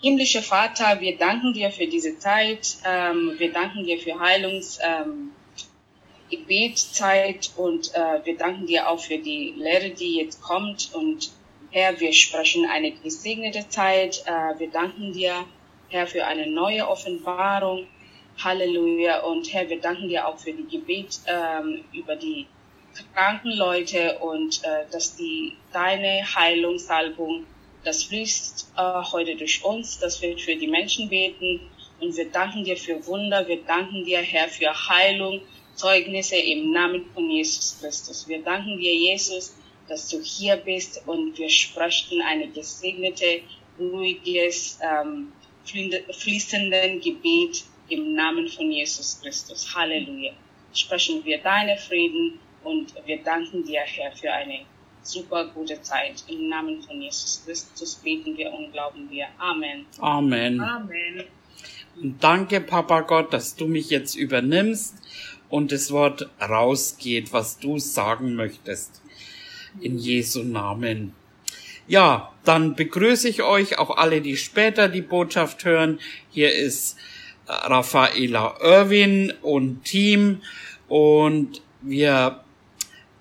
Himmlischer Vater, wir danken dir für diese Zeit. Ähm, wir danken dir für Heilungs, ähm, Gebetzeit und äh, wir danken dir auch für die Lehre, die jetzt kommt. Und Herr, wir sprechen eine gesegnete Zeit. Äh, wir danken dir, Herr, für eine neue Offenbarung. Halleluja. Und Herr, wir danken dir auch für die Gebet ähm, über die kranken Leute und äh, dass die deine Heilungssalbung, das fließt äh, heute durch uns, dass wir für die Menschen beten. Und wir danken dir für Wunder. Wir danken dir, Herr, für Heilung Zeugnisse im Namen von Jesus Christus. Wir danken dir, Jesus, dass du hier bist und wir sprechen eine gesegnete, ruhiges, ähm, fließenden Gebet im Namen von Jesus Christus. Halleluja. Sprechen wir deine Frieden und wir danken dir, Herr, für eine super gute Zeit. Im Namen von Jesus Christus beten wir und glauben wir. Amen. Amen. Amen. Und danke, Papa Gott, dass du mich jetzt übernimmst und das Wort rausgeht, was du sagen möchtest. In Jesu Namen. Ja, dann begrüße ich euch auch alle, die später die Botschaft hören. Hier ist Raffaela Irwin und Team und wir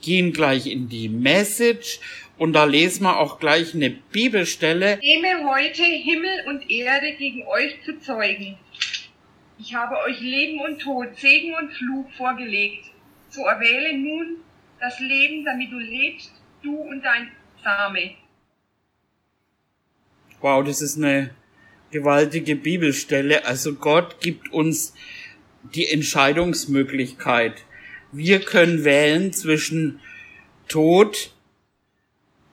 gehen gleich in die Message und da lesen wir auch gleich eine Bibelstelle. Nehme heute Himmel und Erde gegen euch zu zeugen ich habe euch Leben und Tod, Segen und Fluch vorgelegt. So erwähle nun das Leben, damit du lebst, du und dein Same. Wow, das ist eine gewaltige Bibelstelle. Also Gott gibt uns die Entscheidungsmöglichkeit. Wir können wählen zwischen Tod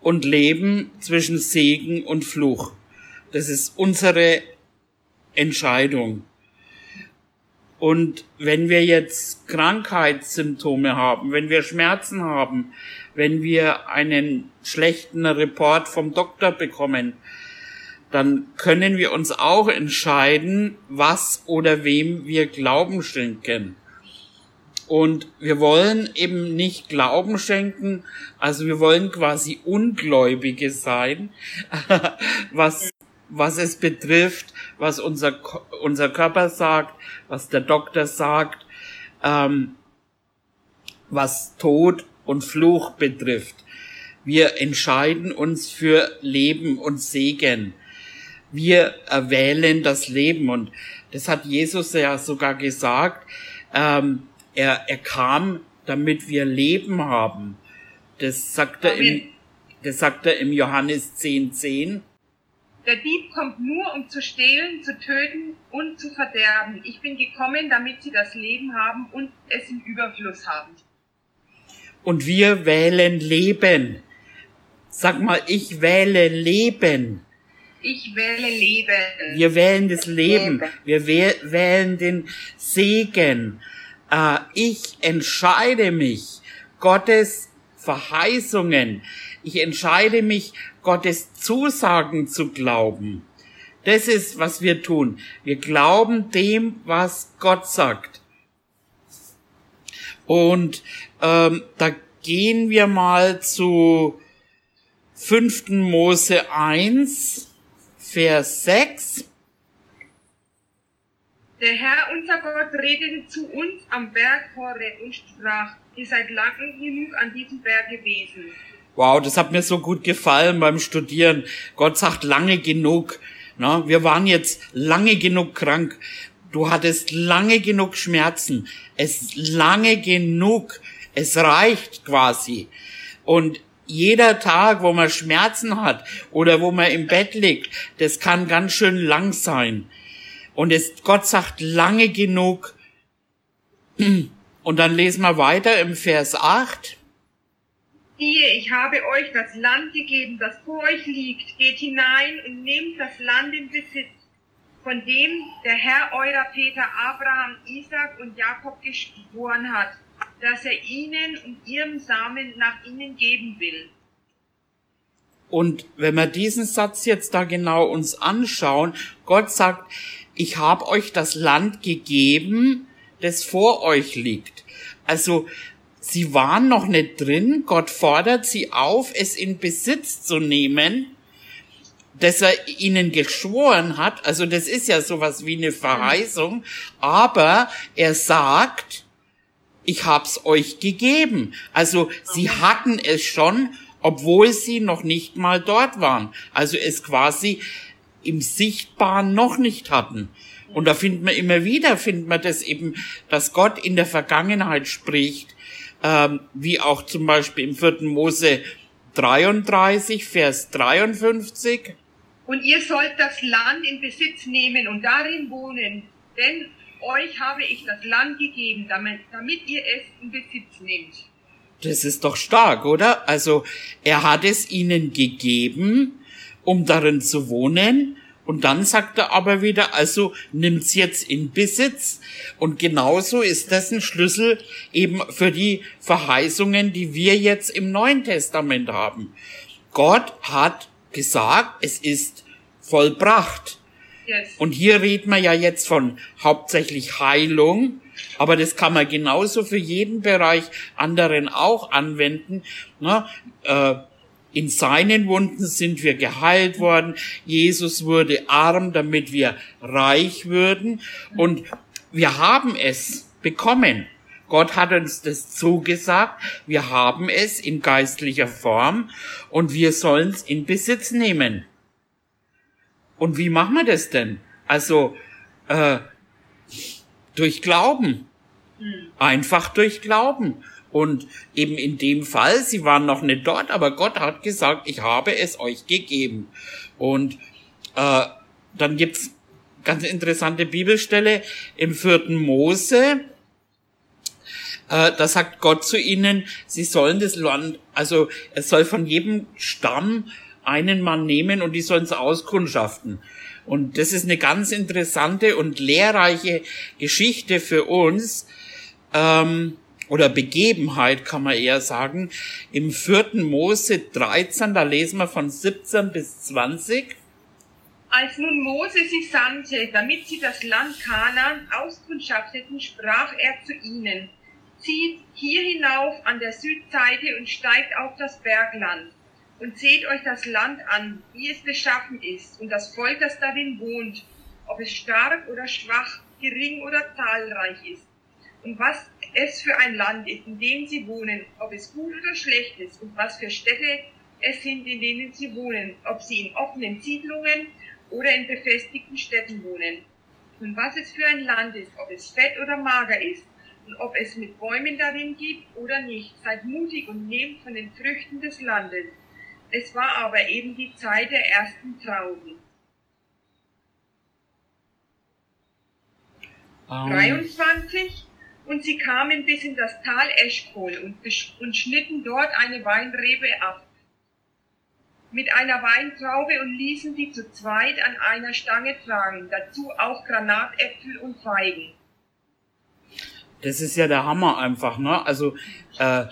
und Leben, zwischen Segen und Fluch. Das ist unsere Entscheidung. Und wenn wir jetzt Krankheitssymptome haben, wenn wir Schmerzen haben, wenn wir einen schlechten Report vom Doktor bekommen, dann können wir uns auch entscheiden, was oder wem wir Glauben schenken. Und wir wollen eben nicht Glauben schenken, also wir wollen quasi Ungläubige sein, was was es betrifft, was unser, unser Körper sagt, was der Doktor sagt, ähm, was Tod und Fluch betrifft. Wir entscheiden uns für Leben und Segen. Wir erwählen das Leben und das hat Jesus ja sogar gesagt. Ähm, er, er kam, damit wir Leben haben. Das sagt er im, das sagt er im Johannes 10, 10. Der Dieb kommt nur, um zu stehlen, zu töten und zu verderben. Ich bin gekommen, damit sie das Leben haben und es im Überfluss haben. Und wir wählen Leben. Sag mal, ich wähle Leben. Ich wähle Leben. Wir wählen das Leben. Wir wählen den Segen. Äh, ich entscheide mich, Gottes Verheißungen. Ich entscheide mich, Gottes Zusagen zu glauben. Das ist, was wir tun. Wir glauben dem, was Gott sagt. Und ähm, da gehen wir mal zu 5. Mose 1, Vers 6. Der Herr, unser Gott, redete zu uns am Berg Horeb und sprach, ihr seid lang genug an diesem Berg gewesen. Wow, das hat mir so gut gefallen beim Studieren. Gott sagt lange genug. Na, wir waren jetzt lange genug krank. Du hattest lange genug Schmerzen. Es lange genug. Es reicht quasi. Und jeder Tag, wo man Schmerzen hat oder wo man im Bett liegt, das kann ganz schön lang sein. Und es, Gott sagt lange genug. Und dann lesen wir weiter im Vers 8. Siehe, ich habe euch das Land gegeben, das vor euch liegt. Geht hinein und nehmt das Land in Besitz, von dem der Herr eurer Väter Abraham, Isaac und Jakob geschworen hat, dass er ihnen und ihrem Samen nach ihnen geben will. Und wenn wir diesen Satz jetzt da genau uns anschauen, Gott sagt, ich habe euch das Land gegeben, das vor euch liegt. Also Sie waren noch nicht drin. Gott fordert sie auf, es in Besitz zu nehmen. dass er ihnen geschworen hat, also das ist ja sowas wie eine Verheißung, aber er sagt, ich hab's euch gegeben. Also sie hatten es schon, obwohl sie noch nicht mal dort waren. Also es quasi im Sichtbaren noch nicht hatten. Und da findet man immer wieder, findet man das eben, dass Gott in der Vergangenheit spricht, ähm, wie auch zum Beispiel im 4. Mose 33, Vers 53. Und ihr sollt das Land in Besitz nehmen und darin wohnen, denn euch habe ich das Land gegeben, damit, damit ihr es in Besitz nehmt. Das ist doch stark, oder? Also er hat es ihnen gegeben, um darin zu wohnen. Und dann sagt er aber wieder, also nimmt's jetzt in Besitz. Und genauso ist das ein Schlüssel eben für die Verheißungen, die wir jetzt im Neuen Testament haben. Gott hat gesagt, es ist vollbracht. Yes. Und hier redet man ja jetzt von hauptsächlich Heilung, aber das kann man genauso für jeden Bereich anderen auch anwenden. Ne? Äh, in seinen Wunden sind wir geheilt worden. Jesus wurde arm, damit wir reich würden. Und wir haben es bekommen. Gott hat uns das zugesagt. Wir haben es in geistlicher Form und wir sollen es in Besitz nehmen. Und wie machen wir das denn? Also äh, durch Glauben. Hm. Einfach durch Glauben. Und eben in dem Fall, sie waren noch nicht dort, aber Gott hat gesagt, ich habe es euch gegeben. Und äh, dann gibt's ganz interessante Bibelstelle im vierten Mose. Äh, da sagt Gott zu ihnen, sie sollen das Land, also es soll von jedem Stamm einen Mann nehmen und die sollen es auskundschaften. Und das ist eine ganz interessante und lehrreiche Geschichte für uns, ähm, oder Begebenheit kann man eher sagen. Im vierten Mose 13, da lesen wir von 17 bis 20. Als nun Mose sie sandte, damit sie das Land Kanaan auskundschafteten, sprach er zu ihnen, zieht hier hinauf an der Südseite und steigt auf das Bergland und seht euch das Land an, wie es beschaffen ist, und das Volk, das darin wohnt, ob es stark oder schwach, gering oder zahlreich ist, und was es für ein Land ist, in dem sie wohnen, ob es gut oder schlecht ist, und was für Städte es sind, in denen sie wohnen, ob sie in offenen Siedlungen oder in befestigten Städten wohnen, und was es für ein Land ist, ob es fett oder mager ist, und ob es mit Bäumen darin gibt oder nicht. Seid mutig und nehmt von den Früchten des Landes es war aber eben die Zeit der ersten Trauben. Um. 23 und sie kamen bis in das Tal Eschkol und, und schnitten dort eine Weinrebe ab mit einer Weintraube und ließen sie zu zweit an einer Stange tragen, dazu auch Granatäpfel und Feigen. Das ist ja der Hammer einfach, ne? Also äh,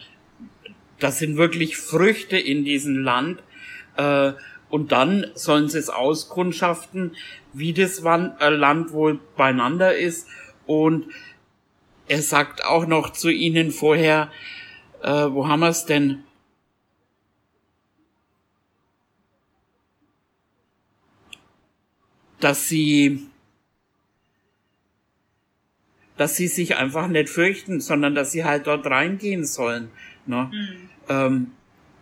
das sind wirklich Früchte in diesem Land. Äh, und dann sollen sie es auskundschaften, wie das äh, Land wohl beieinander ist. Und er sagt auch noch zu ihnen vorher, äh, wo haben wir es denn? Dass sie, dass sie sich einfach nicht fürchten, sondern dass sie halt dort reingehen sollen. Ne? Mhm. Ähm,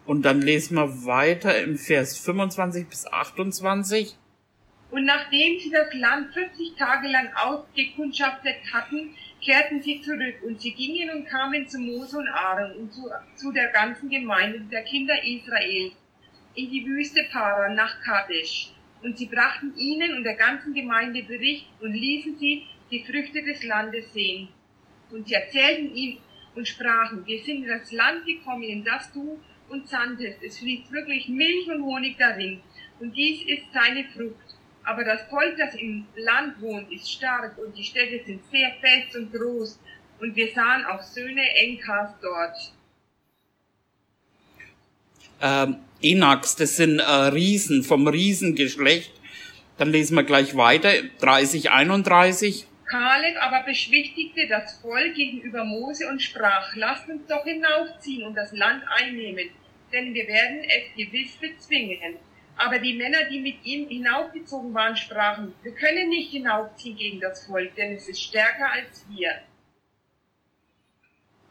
und dann lesen wir weiter im Vers 25 bis 28. Und nachdem sie das Land 40 Tage lang ausgekundschaftet hatten, kehrten sie zurück und sie gingen und kamen zu Mose und Aaron und zu, zu der ganzen Gemeinde der Kinder Israels in die Wüste Para nach Kadesh. Und sie brachten ihnen und der ganzen Gemeinde Bericht und ließen sie die Früchte des Landes sehen. Und sie erzählten ihm und sprachen, wir sind in das Land gekommen, in das du uns sandtest. Es fließt wirklich Milch und Honig darin. Und dies ist seine Frucht. Aber das Volk, das im Land wohnt, ist stark und die Städte sind sehr fest und groß. Und wir sahen auch Söhne Enkas dort. Ähm, Enax, das sind äh, Riesen vom Riesengeschlecht. Dann lesen wir gleich weiter, 30, 31. Kaleb aber beschwichtigte das Volk gegenüber Mose und sprach, lasst uns doch hinaufziehen und das Land einnehmen, denn wir werden es gewiss bezwingen. Aber die Männer, die mit ihm hinaufgezogen waren, sprachen, wir können nicht hinaufziehen gegen das Volk, denn es ist stärker als wir.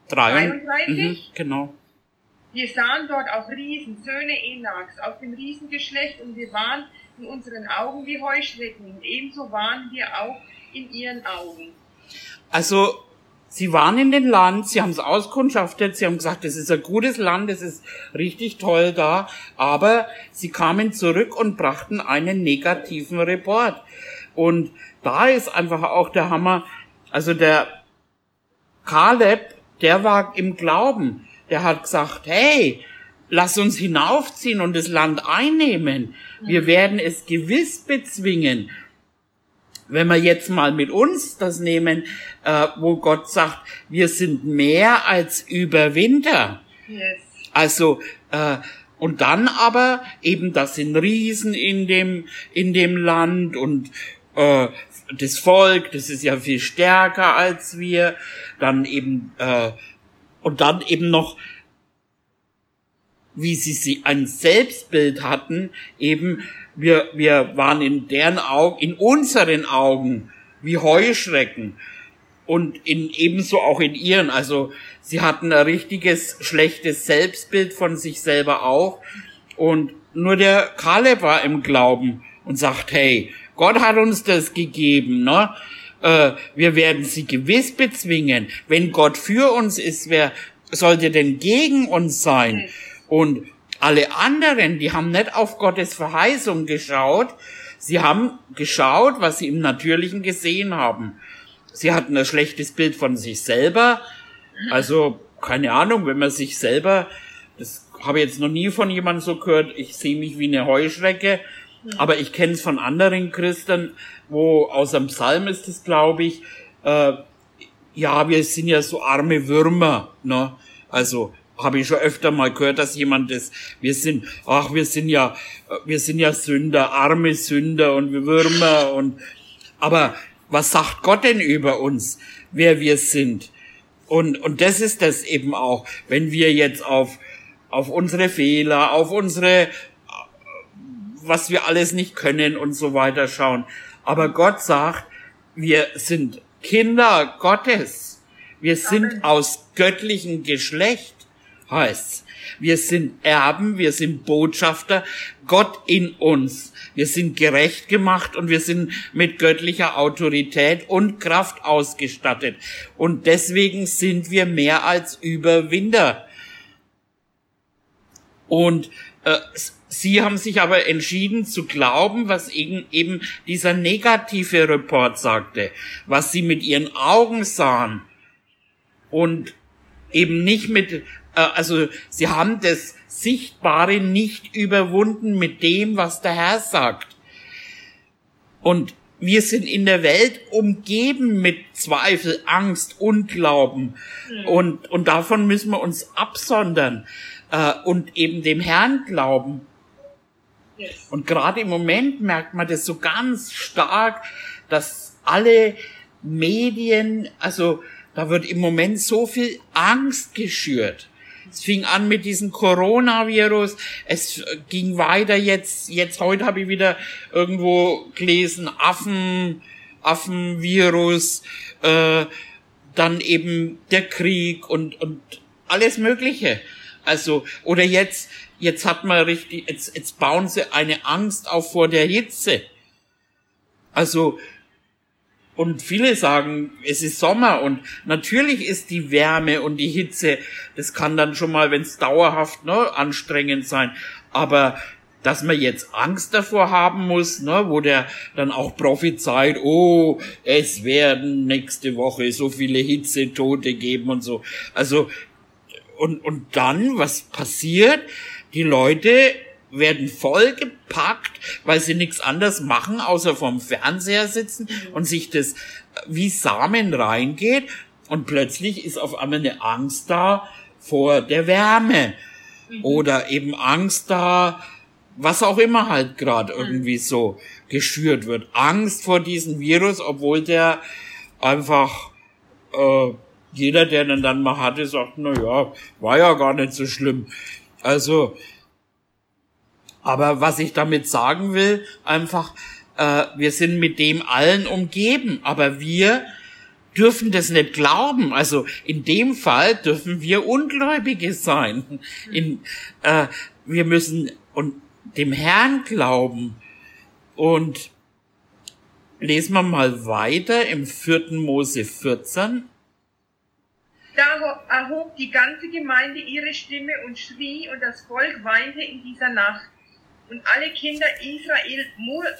33, mhm, genau. Wir sahen dort auch Riesen, Söhne Enaks, aus dem Riesengeschlecht, und wir waren in unseren Augen wie Heuschrecken, und ebenso waren wir auch in ihren Augen. Also, sie waren in dem Land, sie haben es auskundschaftet, sie haben gesagt, es ist ein gutes Land, es ist richtig toll da, aber sie kamen zurück und brachten einen negativen Report. Und da ist einfach auch der Hammer, also der Kaleb, der war im Glauben der hat gesagt, hey, lass uns hinaufziehen und das Land einnehmen. Wir werden es gewiss bezwingen. Wenn wir jetzt mal mit uns das nehmen, äh, wo Gott sagt, wir sind mehr als Überwinter. Yes. Also, äh, und dann aber eben, das sind Riesen in dem, in dem Land und äh, das Volk, das ist ja viel stärker als wir. Dann eben äh, und dann eben noch, wie sie sie ein Selbstbild hatten, eben wir, wir waren in deren Augen, in unseren Augen wie Heuschrecken und in ebenso auch in ihren. Also sie hatten ein richtiges schlechtes Selbstbild von sich selber auch. Und nur der Kaleb war im Glauben und sagt, hey, Gott hat uns das gegeben, ne? Äh, wir werden sie gewiss bezwingen. Wenn Gott für uns ist, wer sollte denn gegen uns sein? Und alle anderen, die haben nicht auf Gottes Verheißung geschaut, sie haben geschaut, was sie im Natürlichen gesehen haben. Sie hatten ein schlechtes Bild von sich selber. Also, keine Ahnung, wenn man sich selber, das habe ich jetzt noch nie von jemandem so gehört, ich sehe mich wie eine Heuschrecke, aber ich kenne es von anderen Christen, wo aus dem Psalm ist es, glaube ich, äh, ja, wir sind ja so arme Würmer, ne? Also habe ich schon öfter mal gehört, dass jemand das, wir sind, ach, wir sind ja, wir sind ja Sünder, arme Sünder und wir Würmer und, aber was sagt Gott denn über uns, wer wir sind? Und, und das ist das eben auch, wenn wir jetzt auf, auf unsere Fehler, auf unsere was wir alles nicht können und so weiter schauen. Aber Gott sagt, wir sind Kinder Gottes. Wir sind aus göttlichem Geschlecht, heißt's. Wir sind Erben, wir sind Botschafter, Gott in uns. Wir sind gerecht gemacht und wir sind mit göttlicher Autorität und Kraft ausgestattet. Und deswegen sind wir mehr als Überwinder. Und äh, Sie haben sich aber entschieden zu glauben, was eben, eben dieser negative Report sagte, was Sie mit Ihren Augen sahen und eben nicht mit, also Sie haben das Sichtbare nicht überwunden mit dem, was der Herr sagt. Und wir sind in der Welt umgeben mit Zweifel, Angst, Unglauben. Mhm. Und, und davon müssen wir uns absondern äh, und eben dem Herrn glauben. Und gerade im Moment merkt man das so ganz stark, dass alle Medien, also da wird im Moment so viel Angst geschürt. Es fing an mit diesem Coronavirus, es ging weiter jetzt, jetzt heute habe ich wieder irgendwo gelesen, Affen, Affenvirus, äh, dann eben der Krieg und, und alles Mögliche. Also, oder jetzt jetzt hat man richtig, jetzt, jetzt bauen sie eine Angst auf vor der Hitze. Also, und viele sagen, es ist Sommer und natürlich ist die Wärme und die Hitze, das kann dann schon mal, wenn es dauerhaft ne, anstrengend sein. Aber dass man jetzt Angst davor haben muss, ne, wo der dann auch prophezeit, oh, es werden nächste Woche so viele Hitzetote geben und so. Also, und, und dann, was passiert? Die Leute werden vollgepackt, weil sie nichts anderes machen, außer vorm Fernseher sitzen und sich das wie Samen reingeht und plötzlich ist auf einmal eine Angst da vor der Wärme mhm. oder eben Angst da, was auch immer halt gerade mhm. irgendwie so geschürt wird. Angst vor diesem Virus, obwohl der einfach äh, jeder, der den dann mal hatte, sagt, na ja, war ja gar nicht so schlimm. Also, Aber was ich damit sagen will, einfach, äh, wir sind mit dem allen umgeben, aber wir dürfen das nicht glauben. Also in dem Fall dürfen wir Ungläubige sein. In, äh, wir müssen und dem Herrn glauben. Und lesen wir mal weiter im 4. Mose 14. Da erhob die ganze Gemeinde ihre Stimme und schrie, und das Volk weinte in dieser Nacht. Und alle Kinder Israel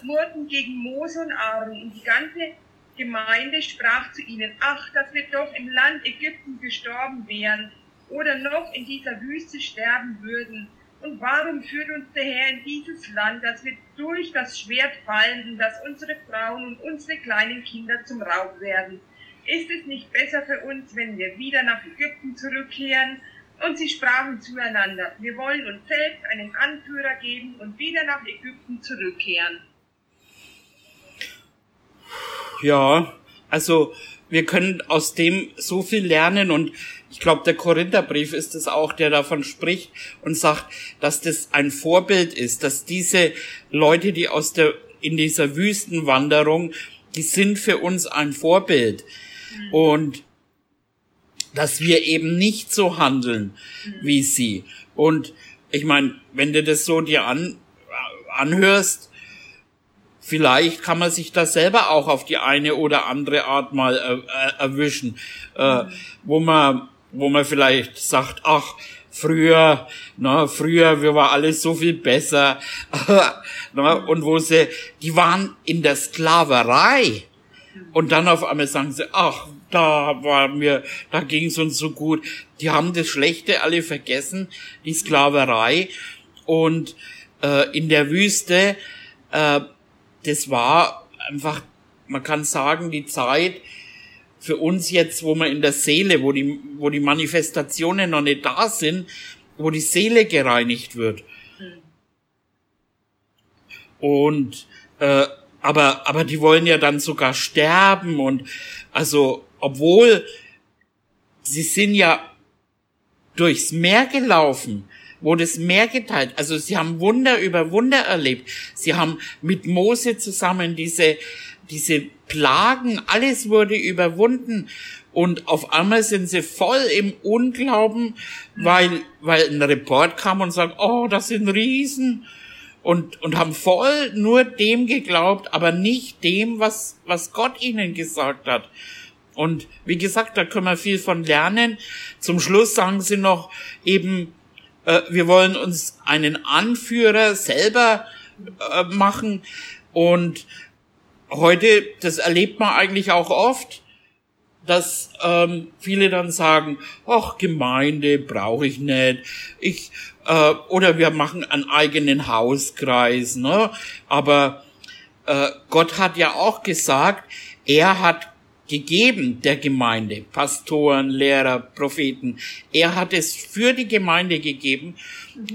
murrten gegen Mose und Aaron, und die ganze Gemeinde sprach zu ihnen, ach, dass wir doch im Land Ägypten gestorben wären oder noch in dieser Wüste sterben würden. Und warum führt uns der Herr in dieses Land, dass wir durch das Schwert fallen und dass unsere Frauen und unsere kleinen Kinder zum Raub werden? Ist es nicht besser für uns, wenn wir wieder nach Ägypten zurückkehren? Und sie sprachen zueinander, wir wollen uns selbst einen Anführer geben und wieder nach Ägypten zurückkehren. Ja, also wir können aus dem so viel lernen und ich glaube, der Korintherbrief ist es auch, der davon spricht und sagt, dass das ein Vorbild ist, dass diese Leute, die aus der, in dieser Wüstenwanderung, die sind für uns ein Vorbild. Mhm. Und dass wir eben nicht so handeln wie sie. Und ich meine, wenn du das so dir an, anhörst, vielleicht kann man sich das selber auch auf die eine oder andere Art mal äh, äh, erwischen, äh, wo man, wo man vielleicht sagt, ach, früher, na, früher, wir war alles so viel besser, na, und wo sie, die waren in der Sklaverei, und dann auf einmal sagen sie, ach, da war mir, da ging's uns so gut. Die haben das Schlechte alle vergessen, die Sklaverei. Und äh, in der Wüste äh, das war einfach, man kann sagen, die Zeit für uns jetzt, wo man in der Seele, wo die, wo die Manifestationen noch nicht da sind, wo die Seele gereinigt wird. Und äh, aber aber die wollen ja dann sogar sterben und also obwohl sie sind ja durchs Meer gelaufen wurde es mehr geteilt. Also sie haben Wunder über Wunder erlebt. Sie haben mit Mose zusammen diese, diese Plagen, alles wurde überwunden. Und auf einmal sind sie voll im Unglauben, weil, weil ein Report kam und sagt, oh, das sind Riesen. Und, und haben voll nur dem geglaubt, aber nicht dem, was, was Gott ihnen gesagt hat. Und wie gesagt, da können wir viel von lernen. Zum Schluss sagen sie noch eben, äh, wir wollen uns einen Anführer selber äh, machen und heute, das erlebt man eigentlich auch oft, dass ähm, viele dann sagen, ach, Gemeinde brauche ich nicht, ich äh, oder wir machen einen eigenen Hauskreis, ne? Aber äh, Gott hat ja auch gesagt, er hat gegeben der Gemeinde, Pastoren, Lehrer, Propheten. Er hat es für die Gemeinde gegeben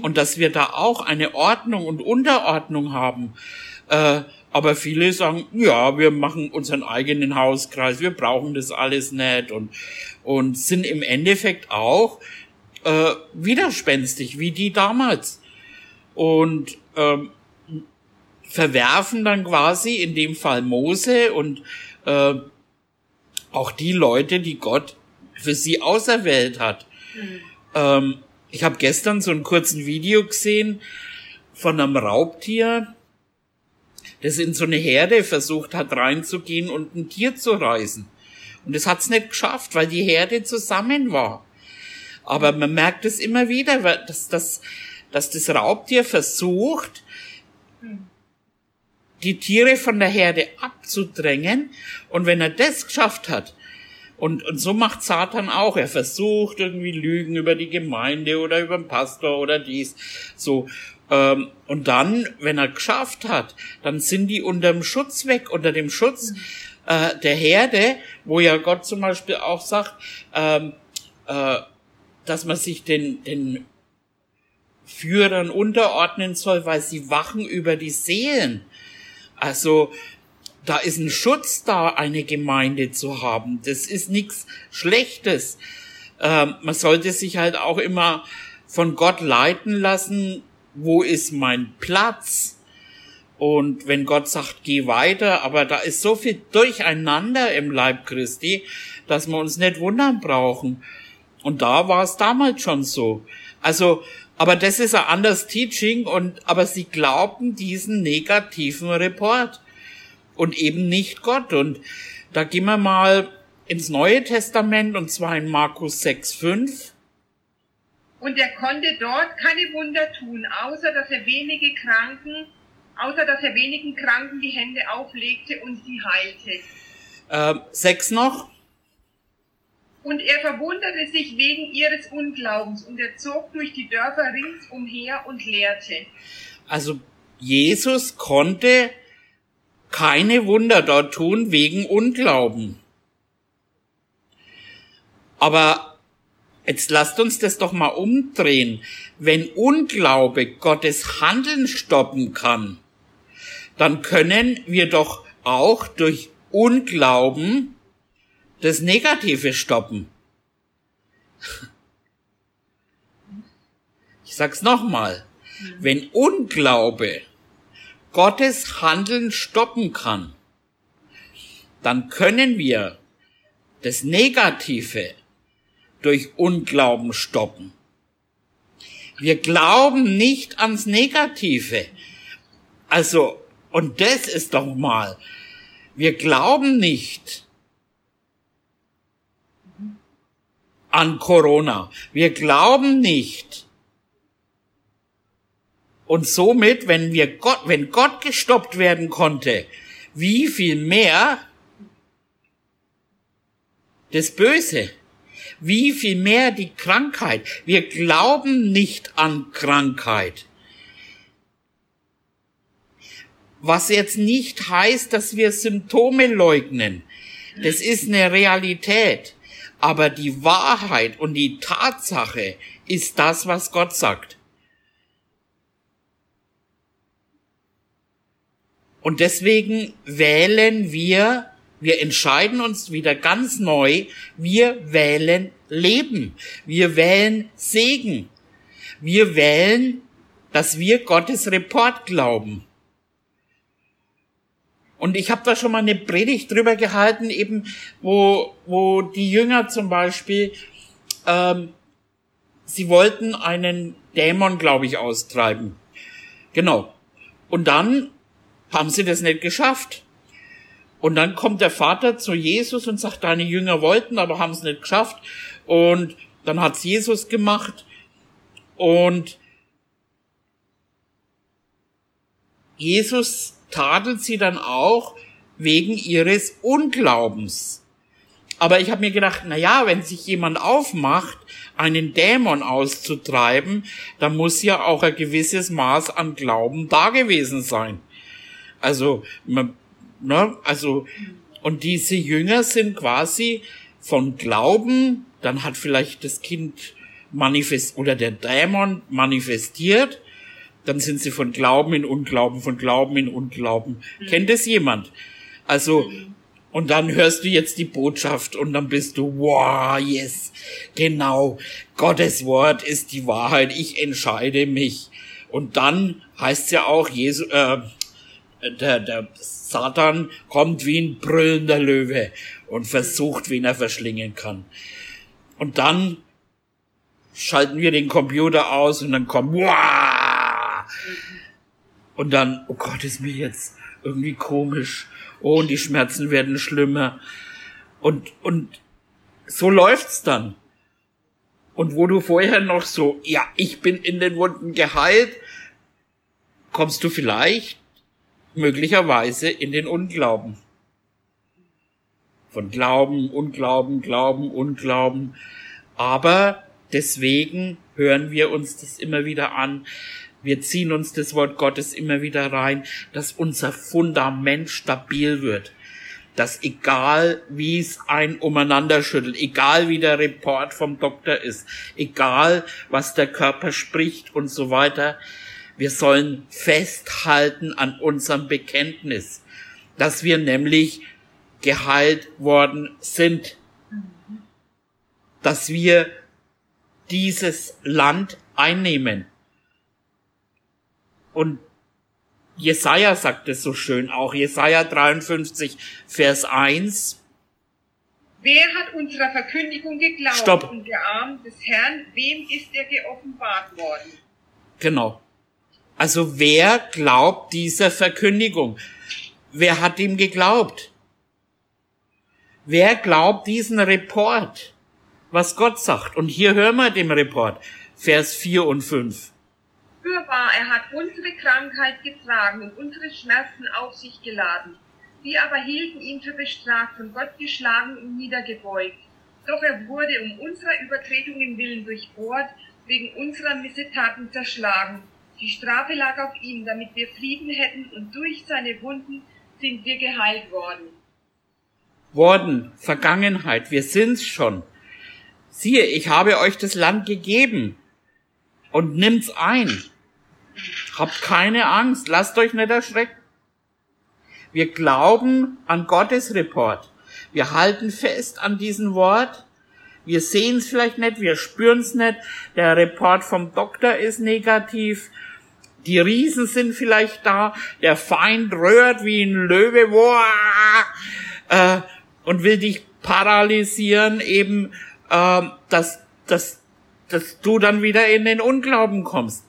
und dass wir da auch eine Ordnung und Unterordnung haben. Äh, aber viele sagen, ja, wir machen unseren eigenen Hauskreis, wir brauchen das alles nicht und, und sind im Endeffekt auch äh, widerspenstig, wie die damals. Und ähm, verwerfen dann quasi in dem Fall Mose und äh, auch die Leute, die Gott für sie auserwählt hat. Mhm. Ähm, ich habe gestern so einen kurzen Video gesehen von einem Raubtier, das in so eine Herde versucht hat reinzugehen und ein Tier zu reißen. Und es hat's nicht geschafft, weil die Herde zusammen war. Aber man merkt es immer wieder, dass das, dass das Raubtier versucht, mhm die Tiere von der Herde abzudrängen. Und wenn er das geschafft hat, und, und so macht Satan auch. Er versucht irgendwie Lügen über die Gemeinde oder über den Pastor oder dies. So. Ähm, und dann, wenn er geschafft hat, dann sind die unter dem Schutz weg, unter dem Schutz äh, der Herde, wo ja Gott zum Beispiel auch sagt, ähm, äh, dass man sich den, den Führern unterordnen soll, weil sie wachen über die Seelen. Also da ist ein Schutz da, eine Gemeinde zu haben. Das ist nichts Schlechtes. Ähm, man sollte sich halt auch immer von Gott leiten lassen, wo ist mein Platz? Und wenn Gott sagt, geh weiter, aber da ist so viel Durcheinander im Leib Christi, dass wir uns nicht wundern brauchen. Und da war es damals schon so. Also, aber das ist ein anderes Teaching und, aber sie glaubten diesen negativen Report und eben nicht Gott. Und da gehen wir mal ins Neue Testament und zwar in Markus 6, 5. Und er konnte dort keine Wunder tun, außer dass er wenige Kranken, außer dass er wenigen Kranken die Hände auflegte und sie heilte. Äh, sechs noch. Und er verwunderte sich wegen ihres Unglaubens und er zog durch die Dörfer ringsumher und lehrte. Also Jesus konnte keine Wunder dort tun wegen Unglauben. Aber jetzt lasst uns das doch mal umdrehen. Wenn Unglaube Gottes Handeln stoppen kann, dann können wir doch auch durch Unglauben das Negative stoppen. Ich sag's nochmal. Wenn Unglaube Gottes Handeln stoppen kann, dann können wir das Negative durch Unglauben stoppen. Wir glauben nicht ans Negative. Also, und das ist doch mal, wir glauben nicht an Corona. Wir glauben nicht. Und somit, wenn wir Gott, wenn Gott gestoppt werden konnte, wie viel mehr das Böse? Wie viel mehr die Krankheit? Wir glauben nicht an Krankheit. Was jetzt nicht heißt, dass wir Symptome leugnen. Das ist eine Realität. Aber die Wahrheit und die Tatsache ist das, was Gott sagt. Und deswegen wählen wir wir entscheiden uns wieder ganz neu. Wir wählen Leben. Wir wählen Segen. Wir wählen, dass wir Gottes Report glauben. Und ich habe da schon mal eine Predigt drüber gehalten, eben wo, wo die Jünger zum Beispiel, ähm, sie wollten einen Dämon, glaube ich, austreiben. Genau. Und dann haben sie das nicht geschafft. Und dann kommt der Vater zu Jesus und sagt, deine Jünger wollten, aber haben es nicht geschafft. Und dann hat's Jesus gemacht. Und Jesus tadelt sie dann auch wegen ihres Unglaubens. Aber ich habe mir gedacht, na ja, wenn sich jemand aufmacht, einen Dämon auszutreiben, dann muss ja auch ein gewisses Maß an Glauben da gewesen sein. Also Ne? Also, und diese Jünger sind quasi von Glauben, dann hat vielleicht das Kind manifest oder der Dämon manifestiert, dann sind sie von Glauben in Unglauben, von Glauben in Unglauben. Mhm. Kennt es jemand? Also, und dann hörst du jetzt die Botschaft und dann bist du, wow, yes, genau, Gottes Wort ist die Wahrheit, ich entscheide mich. Und dann heißt es ja auch, Jesus, äh, der, der Satan kommt wie ein brüllender Löwe und versucht, wen er verschlingen kann. Und dann schalten wir den Computer aus und dann kommt, Wah! Und dann, oh Gott, ist mir jetzt irgendwie komisch. Oh, und die Schmerzen werden schlimmer. Und, und so läuft's dann. Und wo du vorher noch so, ja, ich bin in den Wunden geheilt, kommst du vielleicht möglicherweise in den Unglauben. Von Glauben, Unglauben, Glauben, Unglauben. Aber deswegen hören wir uns das immer wieder an. Wir ziehen uns das Wort Gottes immer wieder rein, dass unser Fundament stabil wird. Dass egal wie es ein umeinander schüttelt, egal wie der Report vom Doktor ist, egal was der Körper spricht und so weiter, wir sollen festhalten an unserem Bekenntnis, dass wir nämlich geheilt worden sind, dass wir dieses Land einnehmen. Und Jesaja sagt es so schön auch. Jesaja 53, Vers 1. Wer hat unserer Verkündigung geglaubt Stopp. und der Arm des Herrn, wem ist er geoffenbart worden? Genau. Also wer glaubt dieser Verkündigung? Wer hat ihm geglaubt? Wer glaubt diesen Report, was Gott sagt? Und hier hören wir dem Report, Vers 4 und 5. Fürwahr, er hat unsere Krankheit getragen und unsere Schmerzen auf sich geladen. Wir aber hielten ihn für bestraft, von Gott geschlagen und niedergebeugt. Doch er wurde um unserer Übertretungen willen durchbohrt, wegen unserer Missetaten zerschlagen. Die Strafe lag auf ihm, damit wir Frieden hätten, und durch seine Wunden sind wir geheilt worden. Worden, Vergangenheit, wir sind's schon. Siehe, ich habe euch das Land gegeben und nimmt's ein. Habt keine Angst, lasst euch nicht erschrecken. Wir glauben an Gottes Report. Wir halten fest an diesem Wort. Wir sehen es vielleicht nicht, wir spüren es nicht. Der Report vom Doktor ist negativ. Die Riesen sind vielleicht da. Der Feind röhrt wie ein Löwe Boah, äh, und will dich paralysieren, eben, äh, dass, dass, dass du dann wieder in den Unglauben kommst.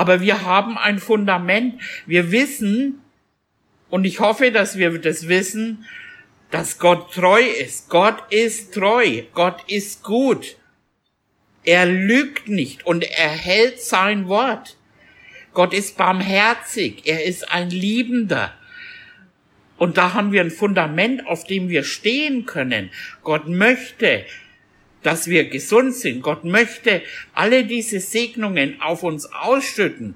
Aber wir haben ein Fundament. Wir wissen, und ich hoffe, dass wir das wissen, dass Gott treu ist. Gott ist treu. Gott ist gut. Er lügt nicht und er hält sein Wort. Gott ist barmherzig. Er ist ein Liebender. Und da haben wir ein Fundament, auf dem wir stehen können. Gott möchte, dass wir gesund sind. Gott möchte alle diese Segnungen auf uns ausschütten.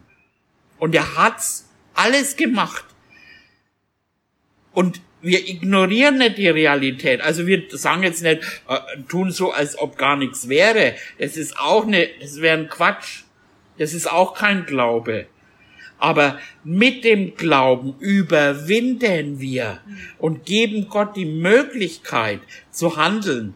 Und er hat's alles gemacht. Und wir ignorieren nicht die Realität. Also wir sagen jetzt nicht, äh, tun so, als ob gar nichts wäre. Das ist auch ne, das wäre ein Quatsch. Das ist auch kein Glaube. Aber mit dem Glauben überwinden wir und geben Gott die Möglichkeit zu handeln.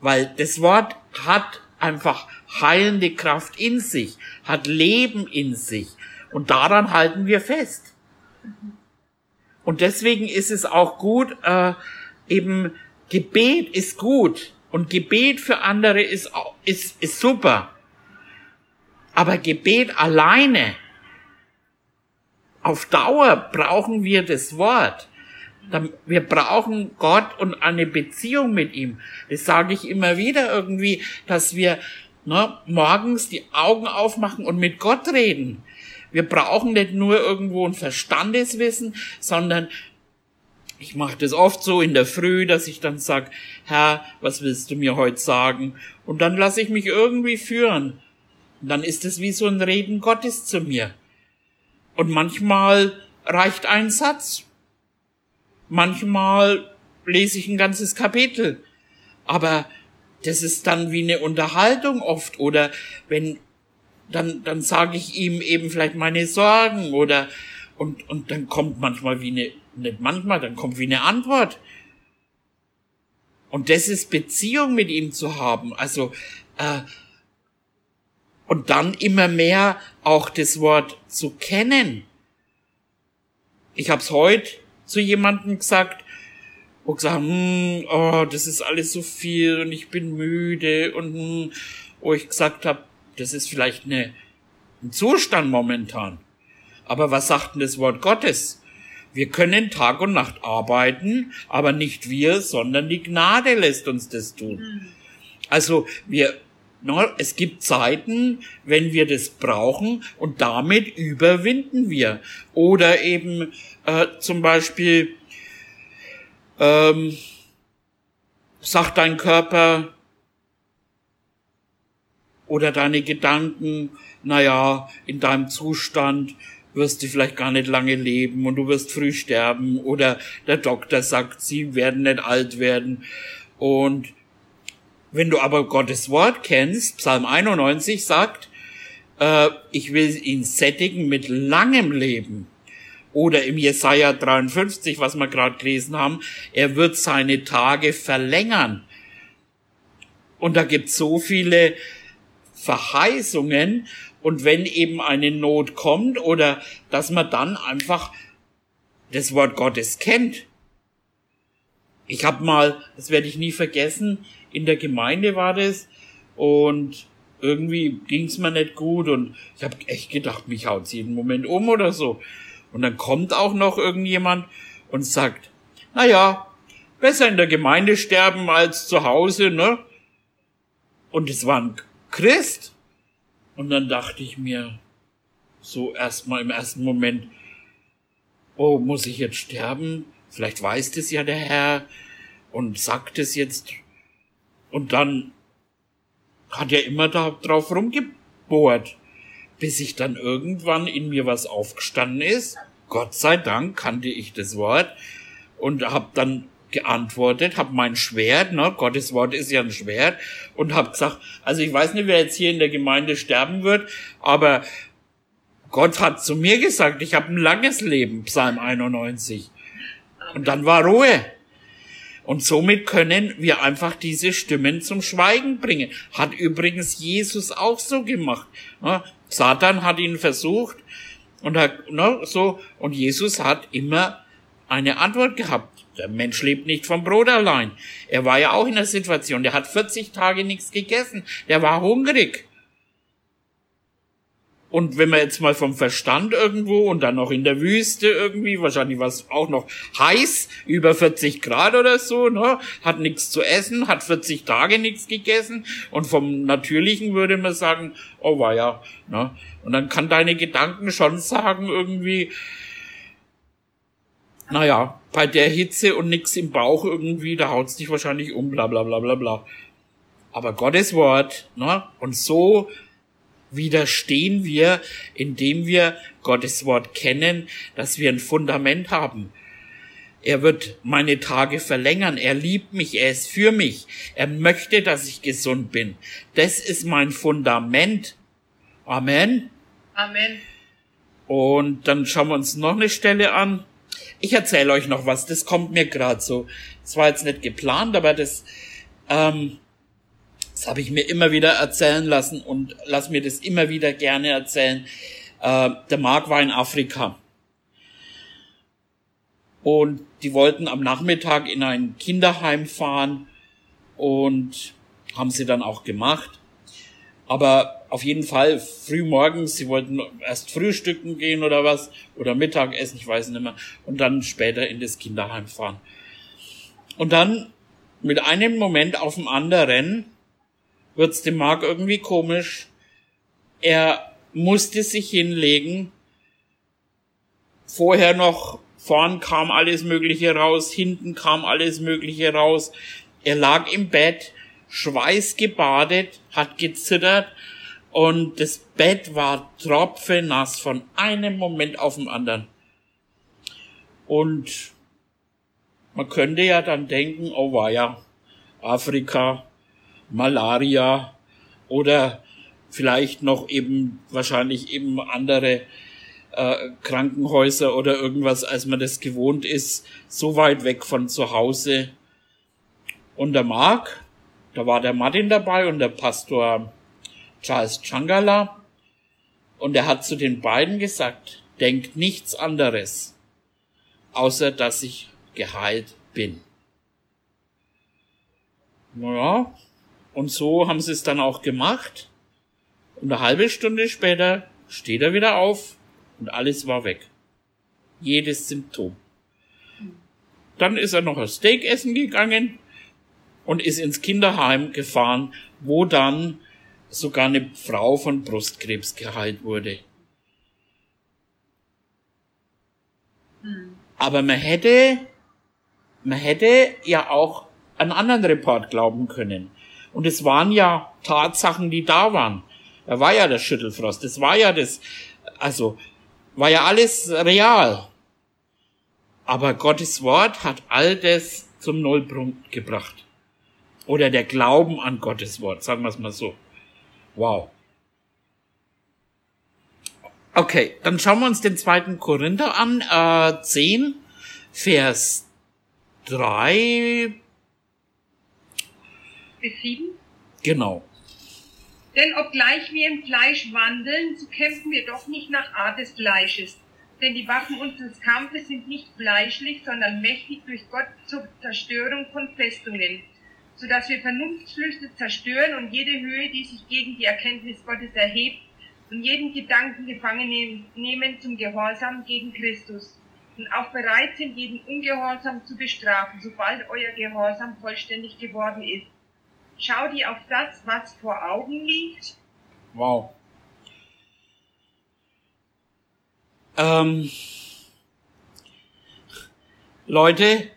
Weil das Wort hat einfach heilende Kraft in sich, hat Leben in sich. Und daran halten wir fest. Und deswegen ist es auch gut, äh, eben Gebet ist gut und Gebet für andere ist, ist, ist super. Aber Gebet alleine, auf Dauer brauchen wir das Wort. Wir brauchen Gott und eine Beziehung mit ihm. Das sage ich immer wieder irgendwie, dass wir ne, morgens die Augen aufmachen und mit Gott reden. Wir brauchen nicht nur irgendwo ein Verstandeswissen, sondern ich mache das oft so in der Früh, dass ich dann sag, Herr, was willst du mir heute sagen? Und dann lasse ich mich irgendwie führen. Und dann ist es wie so ein Reden Gottes zu mir. Und manchmal reicht ein Satz. Manchmal lese ich ein ganzes Kapitel. Aber das ist dann wie eine Unterhaltung oft. Oder wenn, dann, dann sage ich ihm eben vielleicht meine Sorgen oder, und, und dann kommt manchmal wie eine, nicht manchmal, dann kommt wie eine Antwort. Und das ist Beziehung mit ihm zu haben. Also, äh, und dann immer mehr auch das Wort zu kennen. Ich habe es heute zu jemandem gesagt, wo gesagt, hm, oh, das ist alles so viel und ich bin müde und hm, wo ich gesagt habe, das ist vielleicht eine, ein Zustand momentan. Aber was sagt denn das Wort Gottes? Wir können Tag und Nacht arbeiten, aber nicht wir, sondern die Gnade lässt uns das tun. Also wir es gibt Zeiten, wenn wir das brauchen und damit überwinden wir. Oder eben äh, zum Beispiel ähm, sagt dein Körper oder deine Gedanken, naja, in deinem Zustand wirst du vielleicht gar nicht lange leben und du wirst früh sterben oder der Doktor sagt, sie werden nicht alt werden und wenn du aber Gottes Wort kennst, Psalm 91 sagt, äh, ich will ihn sättigen mit langem Leben. Oder im Jesaja 53, was wir gerade gelesen haben, er wird seine Tage verlängern. Und da gibt so viele Verheißungen und wenn eben eine Not kommt oder dass man dann einfach das Wort Gottes kennt. Ich habe mal, das werde ich nie vergessen, in der Gemeinde war das und irgendwie ging's mir nicht gut und ich habe echt gedacht, mich haut's jeden Moment um oder so. Und dann kommt auch noch irgendjemand und sagt, na ja, besser in der Gemeinde sterben als zu Hause, ne? Und es war ein Christ. Und dann dachte ich mir, so erstmal im ersten Moment, oh, muss ich jetzt sterben? Vielleicht weiß das ja der Herr und sagt es jetzt. Und dann hat er immer da drauf rumgebohrt, bis ich dann irgendwann in mir was aufgestanden ist. Gott sei Dank kannte ich das Wort und hab dann geantwortet, hab mein Schwert, ne, Gottes Wort ist ja ein Schwert, und hab gesagt, also ich weiß nicht, wer jetzt hier in der Gemeinde sterben wird, aber Gott hat zu mir gesagt, ich habe ein langes Leben, Psalm 91. Und dann war Ruhe. Und somit können wir einfach diese Stimmen zum Schweigen bringen. Hat übrigens Jesus auch so gemacht. Ne? Satan hat ihn versucht und hat, ne, so, und Jesus hat immer eine Antwort gehabt. Der Mensch lebt nicht vom Brot allein. Er war ja auch in der Situation, der hat 40 Tage nichts gegessen, der war hungrig. Und wenn man jetzt mal vom Verstand irgendwo und dann noch in der Wüste irgendwie, wahrscheinlich war es auch noch heiß, über 40 Grad oder so, ne, hat nichts zu essen, hat 40 Tage nichts gegessen und vom Natürlichen würde man sagen, oh war ja, ne. Und dann kann deine Gedanken schon sagen irgendwie, naja, bei der Hitze und nix im Bauch irgendwie, da haut's dich wahrscheinlich um, bla bla bla bla bla. Aber Gottes Wort, ne? Und so widerstehen wir, indem wir Gottes Wort kennen, dass wir ein Fundament haben. Er wird meine Tage verlängern. Er liebt mich. Er ist für mich. Er möchte, dass ich gesund bin. Das ist mein Fundament. Amen. Amen. Und dann schauen wir uns noch eine Stelle an. Ich erzähle euch noch was. Das kommt mir gerade so. Das war jetzt nicht geplant, aber das ähm, das habe ich mir immer wieder erzählen lassen und lass mir das immer wieder gerne erzählen. Äh, der Marc war in Afrika. Und die wollten am Nachmittag in ein Kinderheim fahren und haben sie dann auch gemacht. Aber auf jeden Fall früh morgens, sie wollten erst frühstücken gehen oder was, oder Mittagessen, ich weiß nicht mehr, und dann später in das Kinderheim fahren. Und dann mit einem Moment auf dem anderen wird's dem Mark irgendwie komisch. Er musste sich hinlegen. Vorher noch, vorn kam alles Mögliche raus, hinten kam alles Mögliche raus. Er lag im Bett, schweißgebadet, hat gezittert und das Bett war tropfenass von einem Moment auf den anderen. Und man könnte ja dann denken, oh war ja, Afrika, Malaria oder vielleicht noch eben wahrscheinlich eben andere äh, Krankenhäuser oder irgendwas, als man das gewohnt ist, so weit weg von zu Hause. Und der Mark, da war der Martin dabei und der Pastor Charles Changala. Und er hat zu den beiden gesagt, denkt nichts anderes, außer dass ich geheilt bin. Naja, und so haben sie es dann auch gemacht. Und eine halbe Stunde später steht er wieder auf und alles war weg. Jedes Symptom. Dann ist er noch ein Steak essen gegangen und ist ins Kinderheim gefahren, wo dann sogar eine Frau von Brustkrebs geheilt wurde. Aber man hätte, man hätte ja auch einen anderen Report glauben können. Und es waren ja Tatsachen, die da waren. Da war ja der Schüttelfrost, das war ja das, also, war ja alles real. Aber Gottes Wort hat all das zum Nullpunkt gebracht. Oder der Glauben an Gottes Wort, sagen wir es mal so. Wow. Okay, dann schauen wir uns den zweiten Korinther an, äh, 10, Vers 3 bis 7. Genau. Denn obgleich wir im Fleisch wandeln, so kämpfen wir doch nicht nach Art des Fleisches. Denn die Waffen unseres Kampfes sind nicht fleischlich, sondern mächtig durch Gott zur Zerstörung von Festungen, so dass wir Vernunftflüchte zerstören und jede Höhe, die sich gegen die Erkenntnis Gottes erhebt, und jeden Gedanken gefangen nehmen zum Gehorsam gegen Christus und auch bereit sind, jeden Ungehorsam zu bestrafen, sobald euer Gehorsam vollständig geworden ist. Schau dir auf das, was vor Augen liegt. Wow. Ähm, Leute,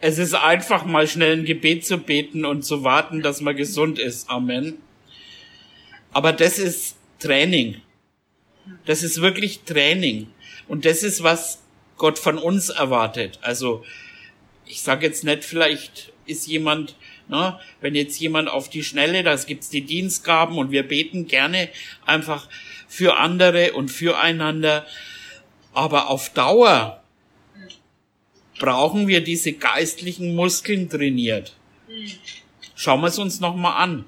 es ist einfach mal schnell ein Gebet zu beten und zu warten, dass man gesund ist. Amen. Aber das ist Training. Das ist wirklich Training. Und das ist, was Gott von uns erwartet. Also, ich sage jetzt nicht, vielleicht ist jemand, ne, wenn jetzt jemand auf die Schnelle, da gibt's die Dienstgaben und wir beten gerne einfach für andere und füreinander. Aber auf Dauer brauchen wir diese geistlichen Muskeln trainiert. Schauen wir es uns nochmal an.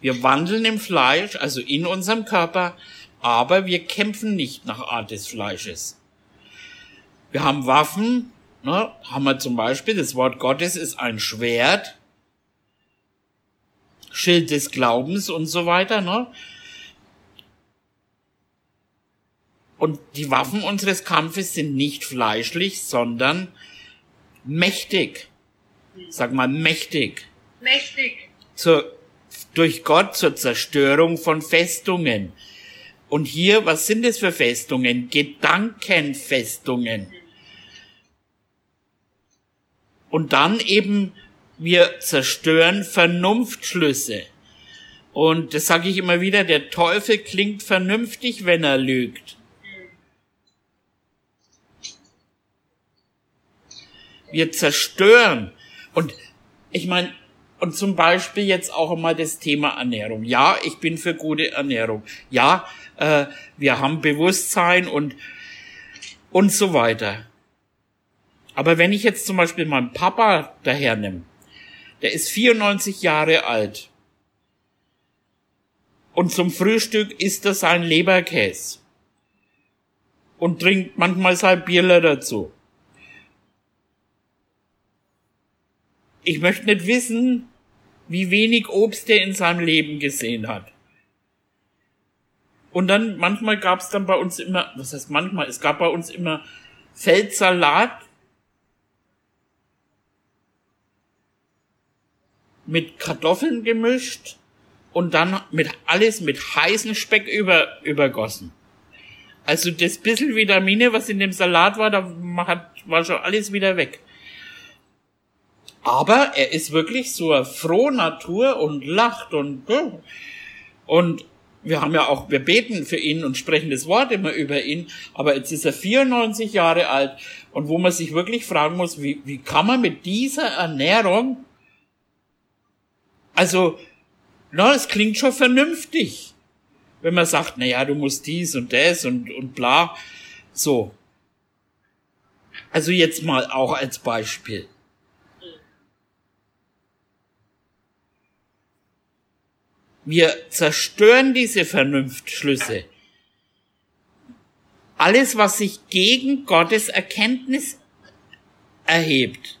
Wir wandeln im Fleisch, also in unserem Körper, aber wir kämpfen nicht nach Art des Fleisches. Wir haben Waffen, ne, haben wir zum Beispiel, das Wort Gottes ist ein Schwert, Schild des Glaubens und so weiter. Ne? Und die Waffen unseres Kampfes sind nicht fleischlich, sondern mächtig. Sag mal mächtig. Mächtig. Zur durch Gott zur Zerstörung von Festungen. Und hier, was sind es für Festungen? Gedankenfestungen. Und dann eben, wir zerstören Vernunftschlüsse. Und das sage ich immer wieder, der Teufel klingt vernünftig, wenn er lügt. Wir zerstören. Und ich meine, und zum Beispiel jetzt auch einmal das Thema Ernährung. Ja, ich bin für gute Ernährung. Ja, äh, wir haben Bewusstsein und, und so weiter. Aber wenn ich jetzt zum Beispiel meinen Papa daher nehme, der ist 94 Jahre alt. Und zum Frühstück isst er sein Leberkäse. Und trinkt manchmal sein Bierler dazu. ich möchte nicht wissen, wie wenig Obst er in seinem Leben gesehen hat. Und dann manchmal gab es dann bei uns immer, was heißt manchmal, es gab bei uns immer Feldsalat mit Kartoffeln gemischt und dann mit alles mit heißem Speck über, übergossen. Also das bisschen Vitamine, was in dem Salat war, da war schon alles wieder weg. Aber er ist wirklich so frohe Natur und lacht und, und wir haben ja auch, wir beten für ihn und sprechen das Wort immer über ihn, aber jetzt ist er 94 Jahre alt und wo man sich wirklich fragen muss, wie, wie kann man mit dieser Ernährung, also, na, es klingt schon vernünftig, wenn man sagt, na ja, du musst dies und das und, und bla, so. Also jetzt mal auch als Beispiel. Wir zerstören diese Vernunftschlüsse. Alles, was sich gegen Gottes Erkenntnis erhebt.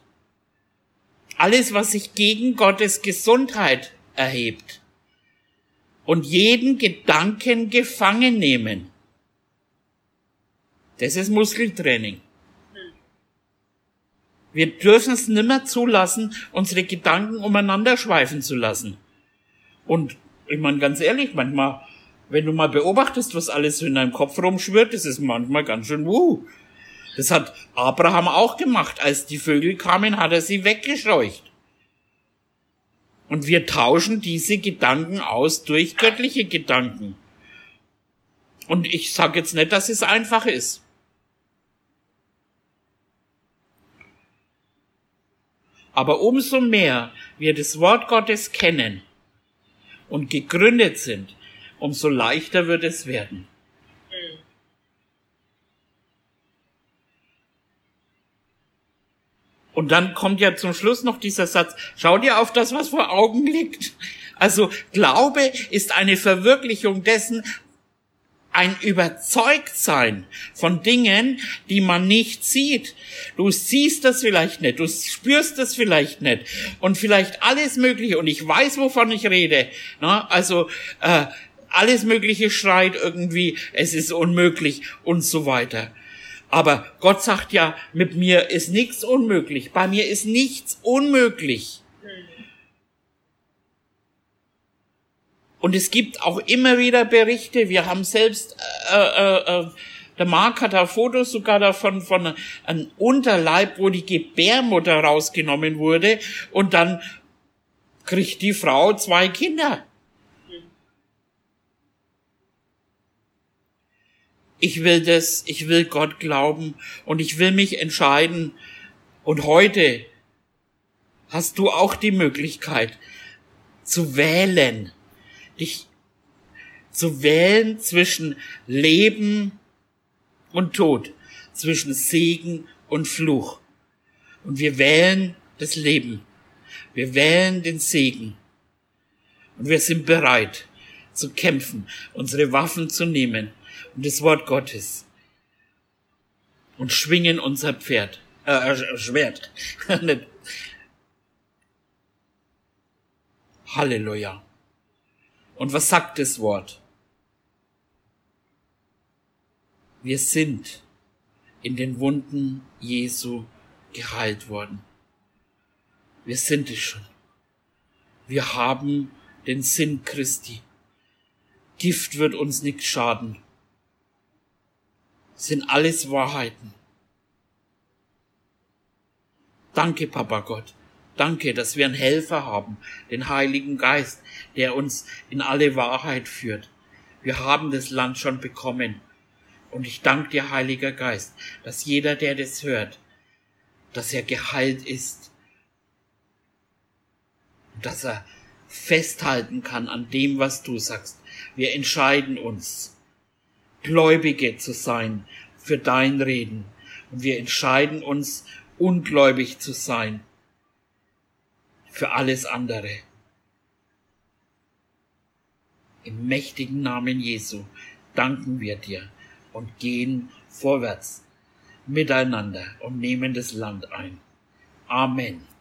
Alles, was sich gegen Gottes Gesundheit erhebt. Und jeden Gedanken gefangen nehmen. Das ist Muskeltraining. Wir dürfen es nimmer zulassen, unsere Gedanken umeinander schweifen zu lassen. Und ich meine, ganz ehrlich, manchmal, wenn du mal beobachtest, was alles so in deinem Kopf rumschwirrt, das ist manchmal ganz schön wuh. Das hat Abraham auch gemacht. Als die Vögel kamen, hat er sie weggescheucht. Und wir tauschen diese Gedanken aus durch göttliche Gedanken. Und ich sage jetzt nicht, dass es einfach ist. Aber umso mehr wir das Wort Gottes kennen, und gegründet sind, umso leichter wird es werden. Und dann kommt ja zum Schluss noch dieser Satz, schau dir auf das, was vor Augen liegt. Also Glaube ist eine Verwirklichung dessen, ein Überzeugtsein von Dingen, die man nicht sieht. Du siehst das vielleicht nicht, du spürst das vielleicht nicht und vielleicht alles Mögliche und ich weiß, wovon ich rede. Na, also äh, alles Mögliche schreit irgendwie, es ist unmöglich und so weiter. Aber Gott sagt ja, mit mir ist nichts unmöglich, bei mir ist nichts unmöglich. Und es gibt auch immer wieder Berichte, wir haben selbst, äh, äh, äh, der Mark hat da Fotos sogar davon, von einem Unterleib, wo die Gebärmutter rausgenommen wurde und dann kriegt die Frau zwei Kinder. Ich will das, ich will Gott glauben und ich will mich entscheiden. Und heute hast du auch die Möglichkeit zu wählen, dich zu wählen zwischen Leben und Tod, zwischen Segen und Fluch. Und wir wählen das Leben. Wir wählen den Segen. Und wir sind bereit zu kämpfen, unsere Waffen zu nehmen und das Wort Gottes und schwingen unser Pferd, äh, äh Schwert. Halleluja. Und was sagt das Wort? Wir sind in den Wunden Jesu geheilt worden. Wir sind es schon. Wir haben den Sinn Christi. Gift wird uns nicht schaden sind alles Wahrheiten. Danke, Papa Gott. Danke, dass wir einen Helfer haben, den Heiligen Geist, der uns in alle Wahrheit führt. Wir haben das Land schon bekommen. Und ich danke dir, Heiliger Geist, dass jeder, der das hört, dass er geheilt ist. Dass er festhalten kann an dem, was du sagst. Wir entscheiden uns Gläubige zu sein für dein Reden. Und wir entscheiden uns, ungläubig zu sein für alles andere. Im mächtigen Namen Jesu danken wir dir und gehen vorwärts miteinander und nehmen das Land ein. Amen.